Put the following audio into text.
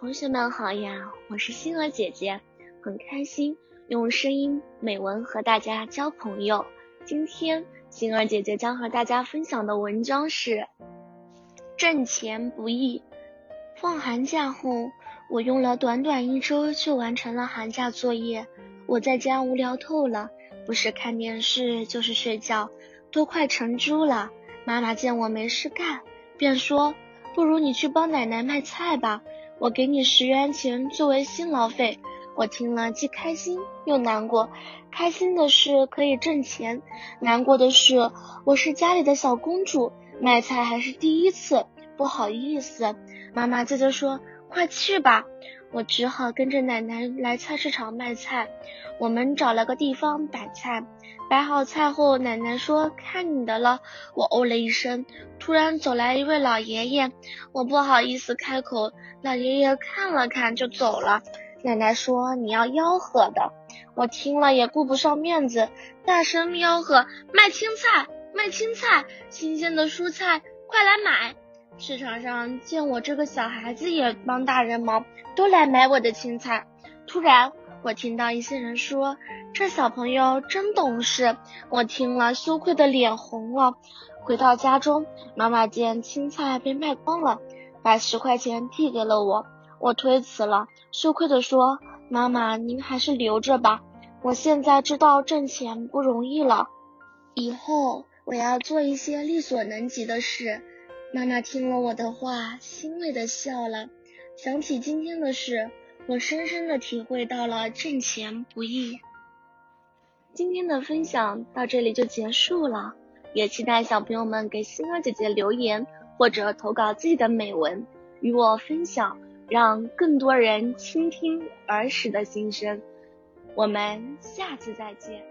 同学们好呀，我是星儿姐姐，很开心用声音美文和大家交朋友。今天星儿姐姐将和大家分享的文章是挣钱不易。放寒假后，我用了短短一周就完成了寒假作业。我在家无聊透了，不是看电视就是睡觉，都快成猪了。妈妈见我没事干，便说：“不如你去帮奶奶卖菜吧。”我给你十元钱作为辛劳费，我听了既开心又难过。开心的是可以挣钱，难过的是我是家里的小公主，卖菜还是第一次，不好意思。妈妈接着说：“快去吧。”我只好跟着奶奶来菜市场卖菜。我们找了个地方摆菜，摆好菜后，奶奶说：“看你的了。”我哦了一声。突然走来一位老爷爷，我不好意思开口。老爷爷看了看就走了。奶奶说：“你要吆喝的。”我听了也顾不上面子，大声吆喝：“卖青菜，卖青菜，新鲜的蔬菜，快来买！”市场上见我这个小孩子也帮大人忙，都来买我的青菜。突然，我听到一些人说：“这小朋友真懂事。”我听了，羞愧的脸红了。回到家中，妈妈见青菜被卖光了，把十块钱递给了我。我推辞了，羞愧的说：“妈妈，您还是留着吧。我现在知道挣钱不容易了，以后我要做一些力所能及的事。”妈妈听了我的话，欣慰的笑了。想起今天的事，我深深的体会到了挣钱不易。今天的分享到这里就结束了，也期待小朋友们给星儿姐姐留言或者投稿自己的美文与我分享，让更多人倾听儿时的心声。我们下次再见。